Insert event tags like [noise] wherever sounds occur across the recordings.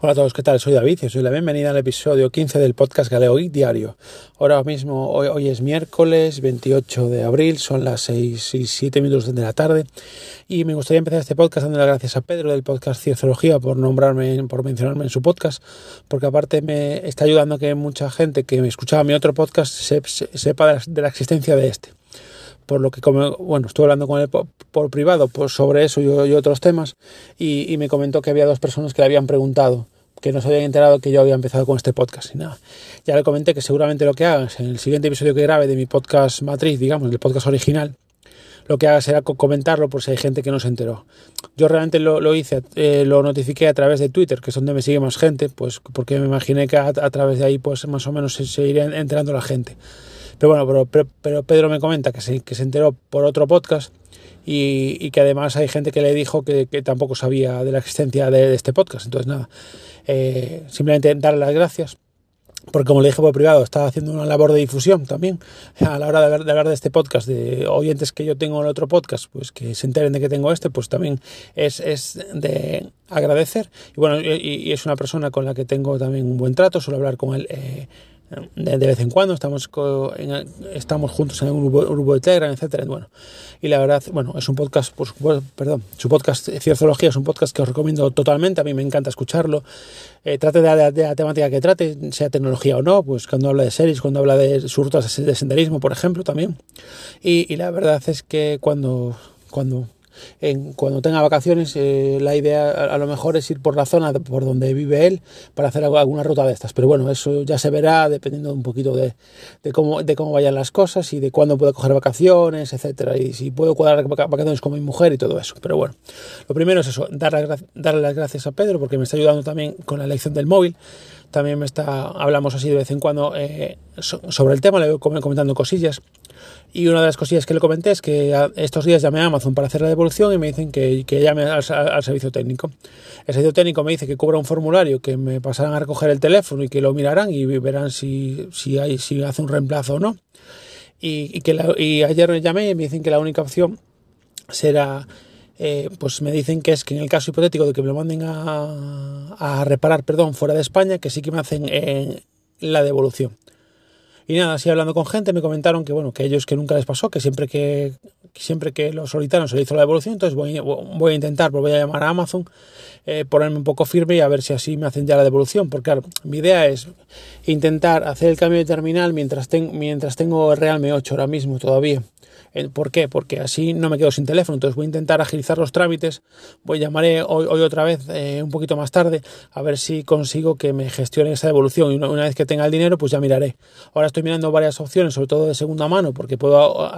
Hola a todos, ¿qué tal? Soy David y os doy la bienvenida al episodio 15 del podcast Galeo Geek Diario. Ahora mismo, hoy, hoy, es miércoles 28 de abril, son las 6 y 7 minutos de la tarde y me gustaría empezar este podcast dando las gracias a Pedro del podcast Cienciología por nombrarme, por mencionarme en su podcast, porque aparte me está ayudando a que mucha gente que me escuchaba mi otro podcast sepa de la existencia de este por lo que, como, bueno, estuve hablando con él por, privado pues, sobre eso y, otros temas, y, me comentó que había dos personas que le habían preguntado, que no se habían enterado que yo había empezado con este podcast y nada. Ya le comenté que seguramente lo que hagas en el siguiente episodio que grabe de mi podcast matriz, digamos, del podcast original, lo que haga será comentarlo por si hay gente que no se enteró. Yo realmente lo, hice, eh, lo notifiqué a través de Twitter, que es donde me sigue más gente, pues porque me imaginé que a, través de ahí pues más o menos se, se iría enterando la gente. Pero bueno, pero, pero, Pedro me comenta que se, que se enteró por otro podcast y, que además hay gente que le dijo que, tampoco sabía de la existencia de, este podcast. Entonces, nada, eh, simplemente darle las gracias. Porque como le dije por privado, estaba haciendo una labor de difusión también a la hora de hablar, de este podcast, de oyentes que yo tengo en otro podcast, pues que se enteren de que tengo este, pues también es, es de agradecer. Y bueno, y, es una persona con la que tengo también un buen trato, suelo hablar con él eh, de, vez en cuando, estamos, estamos juntos en un grupo, de Telegram, etcétera. Bueno, y la verdad, bueno, es un podcast, por perdón, su podcast Cienciología es un podcast que os recomiendo totalmente, a mí me encanta escucharlo. Eh, trate de, la temática que trate, sea tecnología o no, pues cuando habla de series, cuando habla de sus rutas de senderismo, por ejemplo, también. Y, y la verdad es que cuando, cuando en, cuando tenga vacaciones, eh, la idea a, lo mejor es ir por la zona por donde vive él para hacer alguna ruta de estas. Pero bueno, eso ya se verá dependiendo un poquito de, de, cómo, de vayan las cosas y de cuándo puedo coger vacaciones, etcétera. Y si puedo cuadrar vacaciones con mi mujer y todo eso. Pero bueno, lo primero es eso, darle, darle las gracias a Pedro porque me está ayudando también con la elección del móvil también me está, hablamos así de vez en cuando eh, sobre el tema, le voy comentando cosillas. Y una de las cosillas que le comenté es que estos días llamé a Amazon para hacer la devolución y me dicen que, que llame al, servicio técnico. El servicio técnico me dice que cubra un formulario, que me pasarán a recoger el teléfono y que lo mirarán y verán si, si, hay, si hace un reemplazo o no. Y, que y ayer me llamé y me dicen que la única opción será eh, pues me dicen que es que en el caso hipotético de que me lo manden a, a reparar, perdón, fuera de España, que sí que me hacen eh, la devolución. Y nada, así hablando con gente me comentaron que bueno, que ellos que nunca les pasó, que siempre que siempre que lo solicitaron se le hizo la devolución, entonces voy, voy a intentar, pues voy a llamar a Amazon, eh, ponerme un poco firme y a ver si así me hacen ya la devolución, porque claro, mi idea es intentar hacer el cambio de terminal mientras, mientras tengo el Realme 8 ahora mismo todavía. ¿Por qué? Porque así no me quedo sin teléfono. Entonces voy a intentar agilizar los trámites. Voy llamaré hoy, hoy otra vez, eh, un poquito más tarde, a ver si consigo que me gestione esa devolución. Y una, vez que tenga el dinero, pues ya miraré. Ahora estoy mirando varias opciones, sobre todo de segunda mano, porque puedo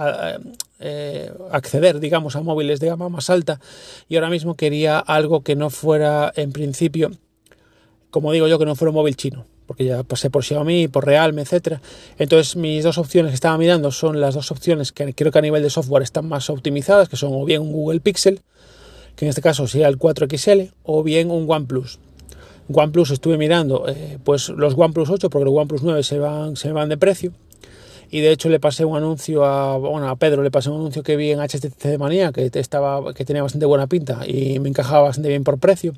eh, acceder, digamos, a móviles de gama más alta. Y ahora mismo quería algo que no fuera, en principio, como digo yo, que no fuera un móvil chino porque ya pasé por Xiaomi, por Realme, etcétera. Entonces, mis dos opciones que estaba mirando son las dos opciones que creo que a nivel de software están más optimizadas, que son o bien un Google Pixel, que en este caso sería el 4XL, o bien un OnePlus. OnePlus estuve mirando, eh, pues los OnePlus 8, porque los OnePlus 9 se van, se van de precio. Y de hecho le pasé un anuncio a, bueno, a Pedro, le pasé un anuncio que vi en HTC de Manía, que, estaba, que tenía bastante buena pinta y me encajaba bastante bien por precio.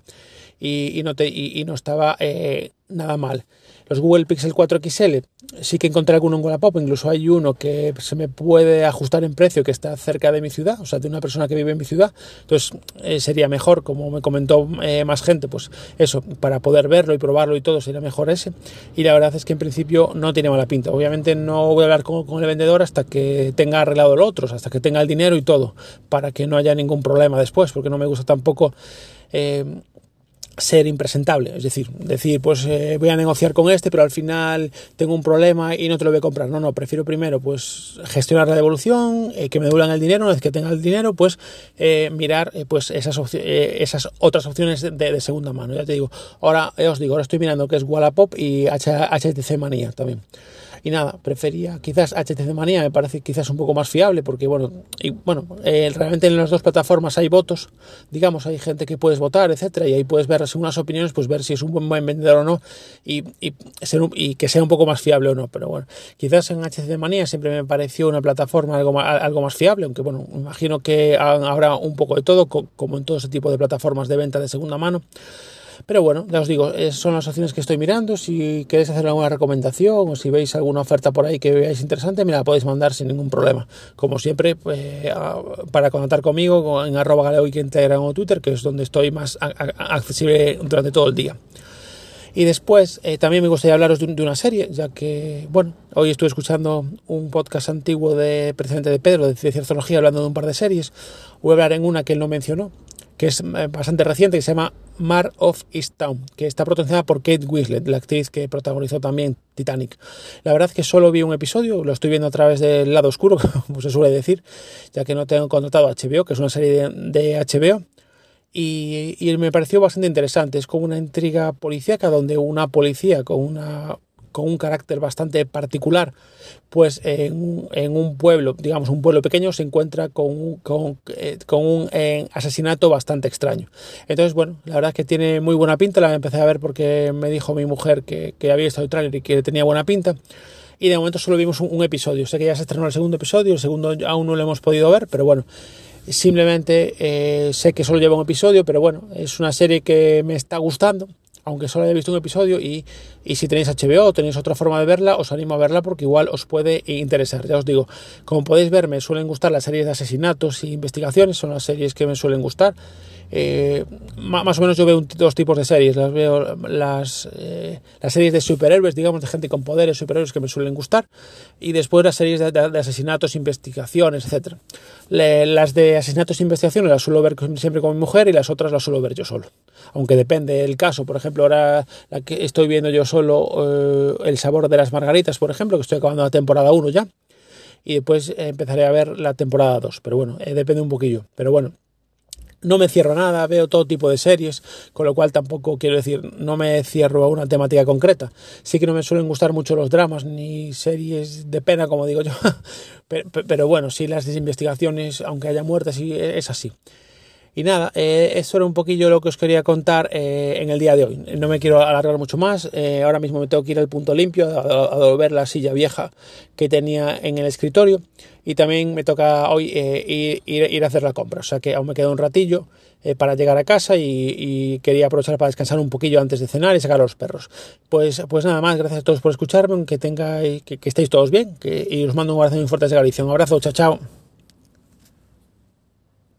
Y, no, te, y, no estaba eh, nada mal. Los Google Pixel 4 XL sí que encontré alguno en Wallapop, incluso hay uno que se me puede ajustar en precio que está cerca de mi ciudad, o sea, de una persona que vive en mi ciudad, entonces eh, sería mejor, como me comentó eh, más gente, pues eso, para poder verlo y probarlo y todo, sería mejor ese. Y la verdad es que en principio no tiene mala pinta. Obviamente no voy a hablar con, el vendedor hasta que tenga arreglado lo otro, hasta que tenga el dinero y todo, para que no haya ningún problema después, porque no me gusta tampoco... Eh, ser impresentable, es decir, decir, pues eh, voy a negociar con este, pero al final tengo un problema y no te lo voy a comprar. No, no, prefiero primero pues gestionar la devolución, eh, que me devuelvan el dinero, una vez que tenga el dinero, pues eh, mirar pues esas, esas otras opciones de, segunda mano. Ya te digo, ahora os digo, ahora estoy mirando que es Wallapop y HTC Manía también. Y nada, prefería quizás HTC Manía, me parece quizás un poco más fiable, porque bueno, y, bueno eh, realmente en las dos plataformas hay votos, digamos, hay gente que puedes votar, etcétera, y ahí puedes ver según las opiniones, pues ver si es un buen, buen vendedor o no, y, y, que sea un poco más fiable o no. Pero bueno, quizás en HTC Manía siempre me pareció una plataforma algo más, algo más fiable, aunque bueno, imagino que habrá un poco de todo, como en todo ese tipo de plataformas de venta de segunda mano. Pero bueno, ya os digo, son las opciones que estoy mirando. Si queréis hacer alguna recomendación o si veis alguna oferta por ahí que veáis interesante, me la podéis mandar sin ningún problema. Como siempre, pues, para contactar conmigo en arroba en Instagram o Twitter, que es donde estoy más accesible durante todo el día. Y después eh, también me gustaría hablaros de, una serie, ya que, bueno, hoy estuve escuchando un podcast antiguo de precisamente de Pedro, de Cienciología, hablando de un par de series. Voy a hablar en una que él no mencionó, que es eh, bastante reciente, que se llama Mar of Easttown, que está protagonizada por Kate Winslet, la actriz que protagonizó también Titanic. La verdad es que solo vi un episodio, lo estoy viendo a través del lado oscuro, [laughs] como se suele decir, ya que no tengo contratado HBO, que es una serie de HBO y, me pareció bastante interesante. Es como una intriga policíaca donde una policía con, una, con un carácter bastante particular, pues en, un pueblo, digamos un pueblo pequeño, se encuentra con, un, eh, eh, asesinato bastante extraño. Entonces, bueno, la verdad es que tiene muy buena pinta. La empecé a ver porque me dijo mi mujer que, que había estado el tráiler y que tenía buena pinta y de momento solo vimos un, un, episodio. Sé que ya se estrenó el segundo episodio, el segundo aún no lo hemos podido ver, pero bueno, Simplemente eh, sé que solo lleva un episodio, pero bueno, es una serie que me está gustando, aunque solo haya visto un episodio. Y, y si tenéis HBO o tenéis otra forma de verla, os animo a verla porque igual os puede interesar. Ya os digo, como podéis ver, me suelen gustar las series de asesinatos e investigaciones, son las series que me suelen gustar. Eh, más o menos yo veo dos tipos de series. Eh, las series de superhéroes, digamos, de gente con poderes, superhéroes que me suelen gustar. Y después las series de, asesinatos, investigaciones, etc. las de asesinatos e investigaciones las suelo ver siempre con mi mujer y las otras las suelo ver yo solo. Aunque depende del caso. Por ejemplo, ahora que estoy viendo yo solo eh, El sabor de las margaritas, por ejemplo, que estoy acabando la temporada 1 ya. Y después empezaré a ver la temporada 2. Pero bueno, depende un poquillo. Pero bueno, no me cierro nada, veo todo tipo de series, con lo cual tampoco quiero decir, no me cierro a una temática concreta. Sí que no me suelen gustar mucho los dramas ni series de pena, como digo yo, [laughs] pero, bueno, sí las investigaciones, aunque haya muertes, sí es así. Y nada, eh, eso era un poquillo lo que os quería contar eh, en el día de hoy. No me quiero alargar mucho más. Eh, ahora mismo me tengo que ir al punto limpio a, devolver la silla vieja que tenía en el escritorio. Y también me toca hoy ir, ir, a hacer la compra. O sea que aún me queda un ratillo para llegar a casa y, quería aprovechar para descansar un poquillo antes de cenar y sacar a los perros. Pues, pues nada más, gracias a todos por escucharme, que, tengáis, que, estéis todos bien y os mando un abrazo muy fuerte desde Galicia. Un abrazo, chao, chao.